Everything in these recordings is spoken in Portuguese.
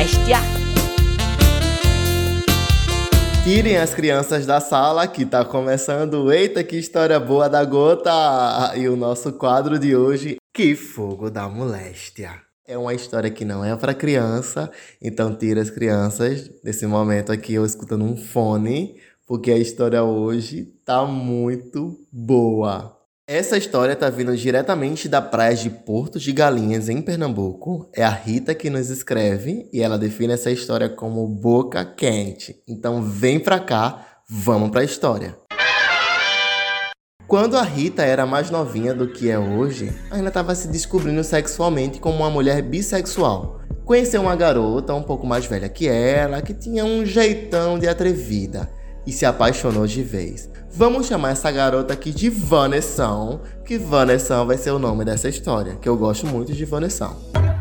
moléstia. Tirem as crianças da sala que tá começando. Eita, que história boa da gota! E o nosso quadro de hoje, Que Fogo da Moléstia. É uma história que não é para criança, então tira as crianças desse momento aqui eu escutando um fone, porque a história hoje tá muito boa. Essa história tá vindo diretamente da praia de Porto de Galinhas, em Pernambuco. É a Rita que nos escreve e ela define essa história como boca quente. Então vem pra cá, vamos pra história. Quando a Rita era mais novinha do que é hoje, ainda estava se descobrindo sexualmente como uma mulher bissexual. Conheceu uma garota um pouco mais velha que ela, que tinha um jeitão de atrevida e se apaixonou de vez. Vamos chamar essa garota aqui de Vanessão, que Vanessão vai ser o nome dessa história, que eu gosto muito de Vanessão.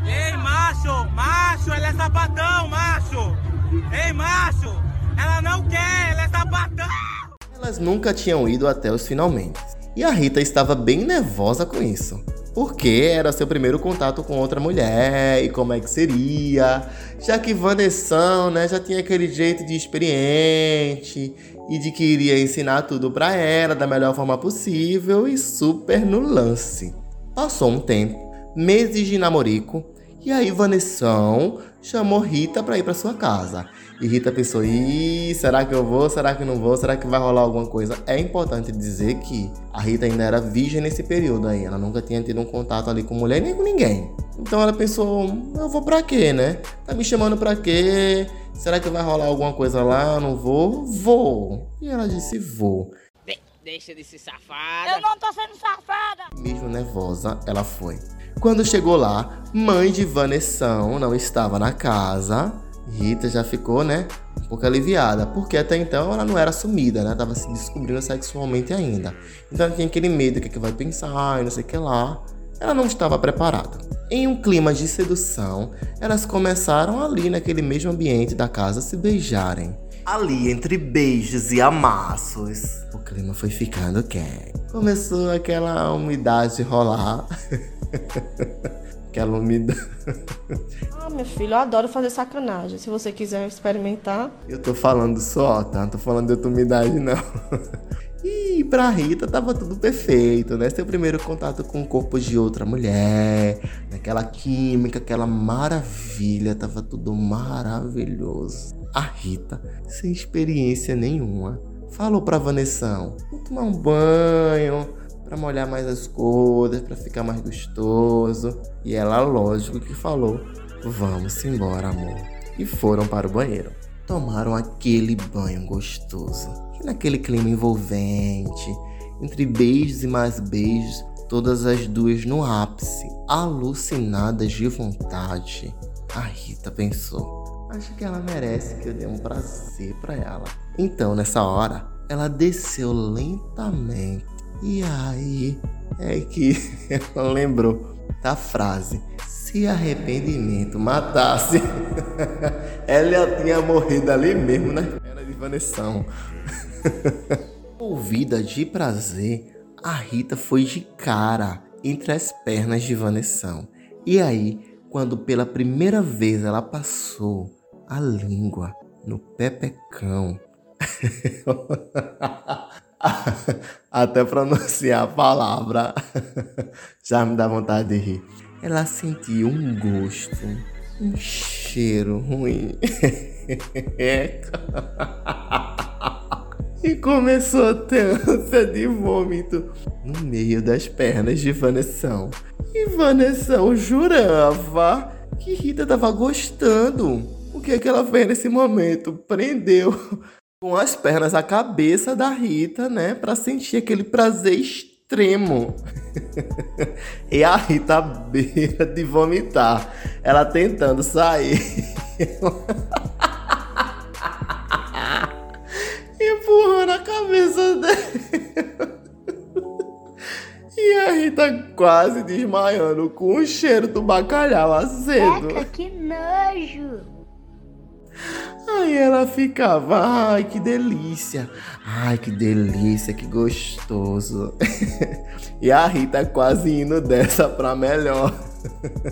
Ei, macho, macho, ela é sapatão, macho. Ei, macho, ela não quer, ela é sapatão. Elas nunca tinham ido até os finalmente. E a Rita estava bem nervosa com isso. Porque era seu primeiro contato com outra mulher e como é que seria. Já que Vanessão, né, já tinha aquele jeito de experiente e de que iria ensinar tudo para ela da melhor forma possível e super no lance. Passou um tempo, meses de namorico, e aí Vanessão chamou Rita para ir para sua casa. E Rita pensou: Ih, será que eu vou? Será que não vou? Será que vai rolar alguma coisa? É importante dizer que a Rita ainda era virgem nesse período aí. Ela nunca tinha tido um contato ali com mulher nem com ninguém. Então ela pensou: Eu vou pra quê, né? Tá me chamando pra quê? Será que vai rolar alguma coisa lá? Não vou? Vou. E ela disse: Vou. De deixa de ser safada. Eu não tô sendo safada. Mesmo nervosa, ela foi. Quando chegou lá, mãe de Vanessão não estava na casa. Rita já ficou, né, um pouco aliviada, porque até então ela não era assumida, né, tava se descobrindo sexualmente ainda. Então ela tinha aquele medo, o que, é que vai pensar e não sei o que lá. Ela não estava preparada. Em um clima de sedução, elas começaram ali naquele mesmo ambiente da casa se beijarem. Ali, entre beijos e amassos, o clima foi ficando quente. Começou aquela umidade rolar. aquela umidade. Ah, meu filho, eu adoro fazer sacanagem. Se você quiser experimentar. Eu tô falando só, tá? Não tô falando de outra umidade, não. E pra Rita tava tudo perfeito, né? Seu primeiro contato com o corpo de outra mulher, aquela química, aquela maravilha, tava tudo maravilhoso. A Rita, sem experiência nenhuma, falou pra Vanessão: vou tomar um banho para molhar mais as coisas, para ficar mais gostoso. E ela, lógico, que falou: vamos embora, amor. E foram para o banheiro. Tomaram aquele banho gostoso e naquele clima envolvente, entre beijos e mais beijos, todas as duas no ápice, alucinadas de vontade. A Rita pensou: acho que ela merece que eu dê um prazer para ela. Então, nessa hora, ela desceu lentamente. E aí é que ela lembrou da frase: se arrependimento matasse, ela tinha morrido ali mesmo, né? Era de Vanessão. Ouvida de prazer, a Rita foi de cara entre as pernas de Vanessão. E aí, quando pela primeira vez ela passou a língua no pepecão, até pronunciar a palavra já me dá vontade de rir. Ela sentiu um gosto, um cheiro ruim. e começou a ter ânsia de vômito no meio das pernas de Vanessão. E Vanessão jurava que Rita tava gostando. O que é que ela fez nesse momento? Prendeu com as pernas a cabeça da Rita, né, para sentir aquele prazer extremo. e a Rita à beira de vomitar, ela tentando sair. empurrando a cabeça dele. E a Rita quase desmaiando com o cheiro do bacalhau azedo. Eca, que nojo! Aí ela ficava, ai que delícia, ai que delícia, que gostoso. e a Rita quase indo dessa pra melhor.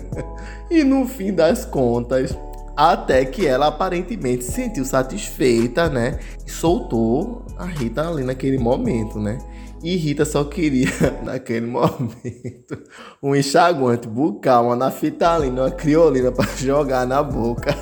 e no fim das contas, Até que ela aparentemente se sentiu satisfeita, né? E soltou a Rita ali naquele momento, né? E Rita só queria, naquele momento, um enxaguante bucal, uma naftalina, uma criolina para jogar na boca.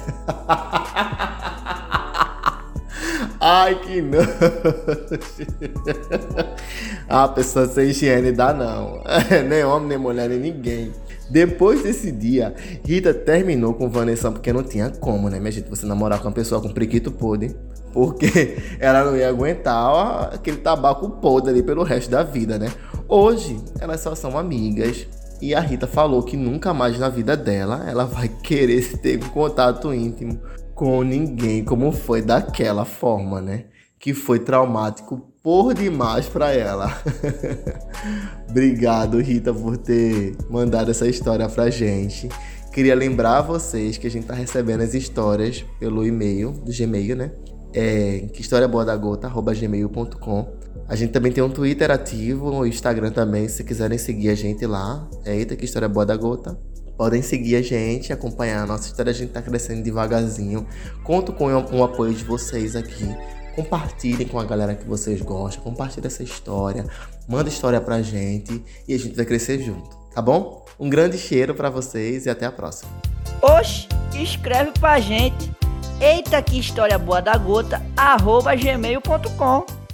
Ai, que nojo. A pessoa sem higiene dá não. nem homem, nem mulher, nem ninguém. Depois desse dia, Rita terminou com Vanessa porque não tinha como, né, minha gente? Você namorar com uma pessoa com prequito podre. Porque ela não ia aguentar aquele tabaco podre ali pelo resto da vida, né? Hoje, elas só são amigas. E a Rita falou que nunca mais na vida dela ela vai querer ter um contato íntimo com ninguém como foi daquela forma, né? Que foi traumático por demais para ela. Obrigado, Rita, por ter mandado essa história pra gente. Queria lembrar vocês que a gente tá recebendo as histórias pelo e-mail do Gmail, né? É, que história boa da gota, gmail.com. A gente também tem um Twitter ativo, o Instagram também, se quiserem seguir a gente lá. É Eita, que história boa da gota. Podem seguir a gente, acompanhar a nossa história. A gente tá crescendo devagarzinho. Conto com o apoio de vocês aqui. Compartilhem com a galera que vocês gostam. Compartilhem essa história. Manda história pra gente e a gente vai crescer junto, tá bom? Um grande cheiro para vocês e até a próxima. Oxe, escreve pra gente. Eita, que história boa da gota, arroba gmail.com.